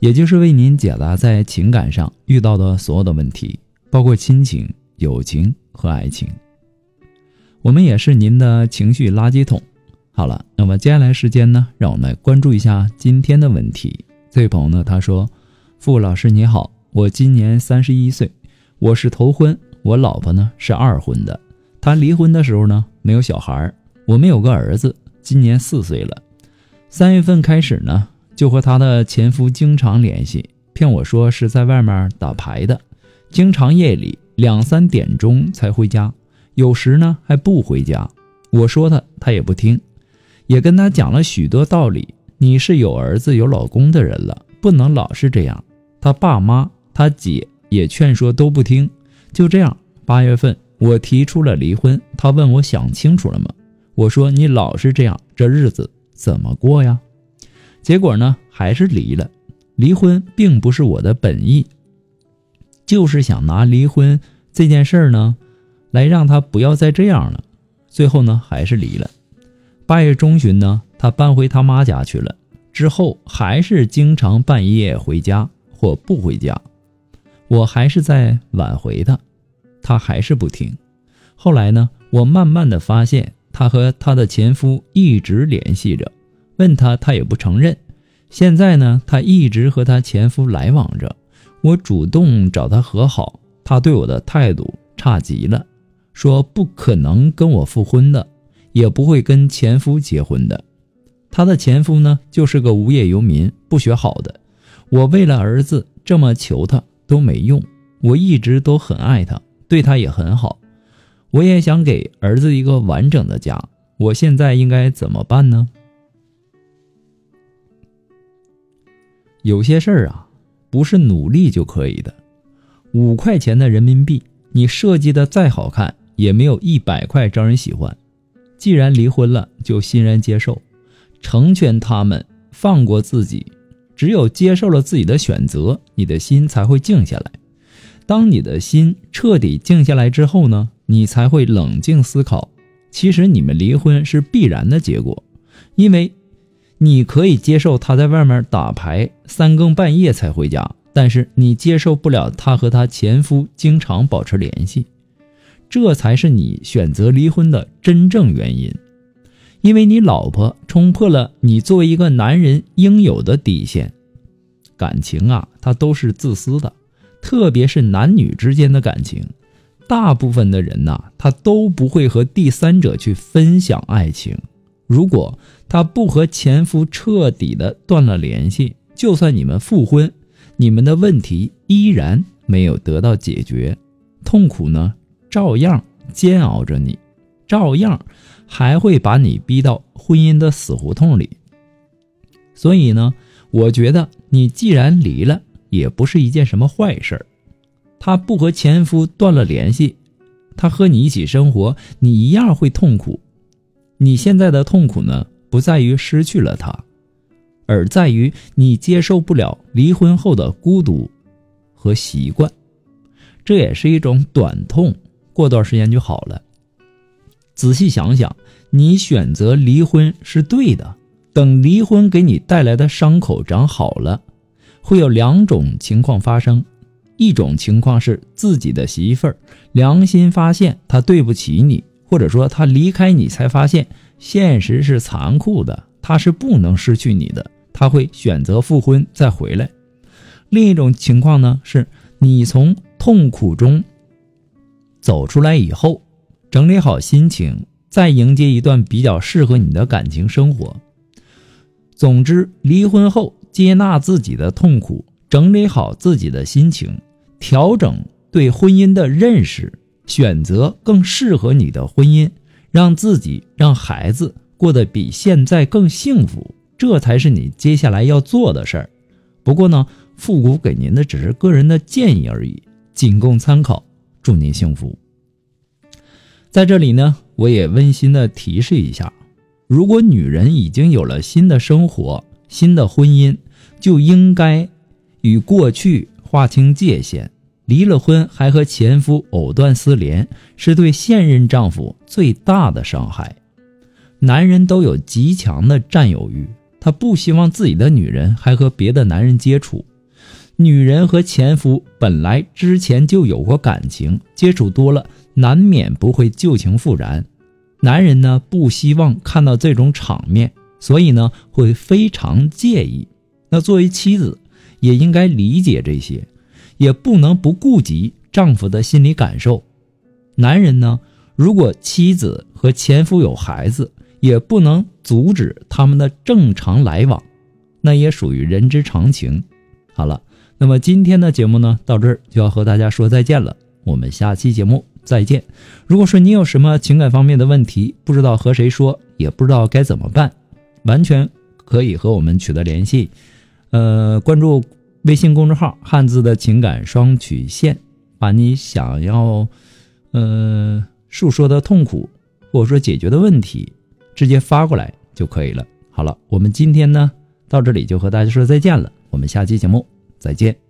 也就是为您解答在情感上遇到的所有的问题，包括亲情、友情和爱情。我们也是您的情绪垃圾桶。好了，那么接下来时间呢，让我们来关注一下今天的问题。这位朋友呢，他说：“傅老师你好，我今年三十一岁，我是头婚，我老婆呢是二婚的。她离婚的时候呢没有小孩。”我们有个儿子，今年四岁了。三月份开始呢，就和他的前夫经常联系，骗我说是在外面打牌的，经常夜里两三点钟才回家，有时呢还不回家。我说他，他也不听，也跟他讲了许多道理。你是有儿子有老公的人了，不能老是这样。他爸妈、他姐也劝说都不听。就这样，八月份我提出了离婚，他问我想清楚了吗？我说你老是这样，这日子怎么过呀？结果呢，还是离了。离婚并不是我的本意，就是想拿离婚这件事儿呢，来让他不要再这样了。最后呢，还是离了。八月中旬呢，他搬回他妈家去了。之后还是经常半夜回家或不回家，我还是在挽回他，他还是不听。后来呢，我慢慢的发现。她和她的前夫一直联系着，问她她也不承认。现在呢，她一直和她前夫来往着。我主动找她和好，她对我的态度差极了，说不可能跟我复婚的，也不会跟前夫结婚的。她的前夫呢，就是个无业游民，不学好的。我为了儿子这么求他都没用，我一直都很爱他，对他也很好。我也想给儿子一个完整的家，我现在应该怎么办呢？有些事儿啊，不是努力就可以的。五块钱的人民币，你设计的再好看，也没有一百块招人喜欢。既然离婚了，就欣然接受，成全他们，放过自己。只有接受了自己的选择，你的心才会静下来。当你的心彻底静下来之后呢？你才会冷静思考，其实你们离婚是必然的结果，因为你可以接受他在外面打牌三更半夜才回家，但是你接受不了他和他前夫经常保持联系，这才是你选择离婚的真正原因，因为你老婆冲破了你作为一个男人应有的底线，感情啊，它都是自私的，特别是男女之间的感情。大部分的人呐，他都不会和第三者去分享爱情。如果他不和前夫彻底的断了联系，就算你们复婚，你们的问题依然没有得到解决，痛苦呢照样煎熬着你，照样还会把你逼到婚姻的死胡同里。所以呢，我觉得你既然离了，也不是一件什么坏事儿。她不和前夫断了联系，她和你一起生活，你一样会痛苦。你现在的痛苦呢，不在于失去了他，而在于你接受不了离婚后的孤独和习惯。这也是一种短痛，过段时间就好了。仔细想想，你选择离婚是对的。等离婚给你带来的伤口长好了，会有两种情况发生。一种情况是自己的媳妇儿良心发现她对不起你，或者说他离开你才发现现实是残酷的，他是不能失去你的，他会选择复婚再回来。另一种情况呢，是你从痛苦中走出来以后，整理好心情，再迎接一段比较适合你的感情生活。总之，离婚后接纳自己的痛苦，整理好自己的心情。调整对婚姻的认识，选择更适合你的婚姻，让自己、让孩子过得比现在更幸福，这才是你接下来要做的事儿。不过呢，复古给您的只是个人的建议而已，仅供参考。祝您幸福。在这里呢，我也温馨的提示一下：如果女人已经有了新的生活、新的婚姻，就应该与过去划清界限。离了婚还和前夫藕断丝连，是对现任丈夫最大的伤害。男人都有极强的占有欲，他不希望自己的女人还和别的男人接触。女人和前夫本来之前就有过感情，接触多了，难免不会旧情复燃。男人呢，不希望看到这种场面，所以呢，会非常介意。那作为妻子，也应该理解这些。也不能不顾及丈夫的心理感受。男人呢，如果妻子和前夫有孩子，也不能阻止他们的正常来往，那也属于人之常情。好了，那么今天的节目呢，到这儿就要和大家说再见了。我们下期节目再见。如果说你有什么情感方面的问题，不知道和谁说，也不知道该怎么办，完全可以和我们取得联系。呃，关注。微信公众号“汉字的情感双曲线”，把你想要，呃，诉说的痛苦或者说解决的问题，直接发过来就可以了。好了，我们今天呢到这里就和大家说再见了，我们下期节目再见。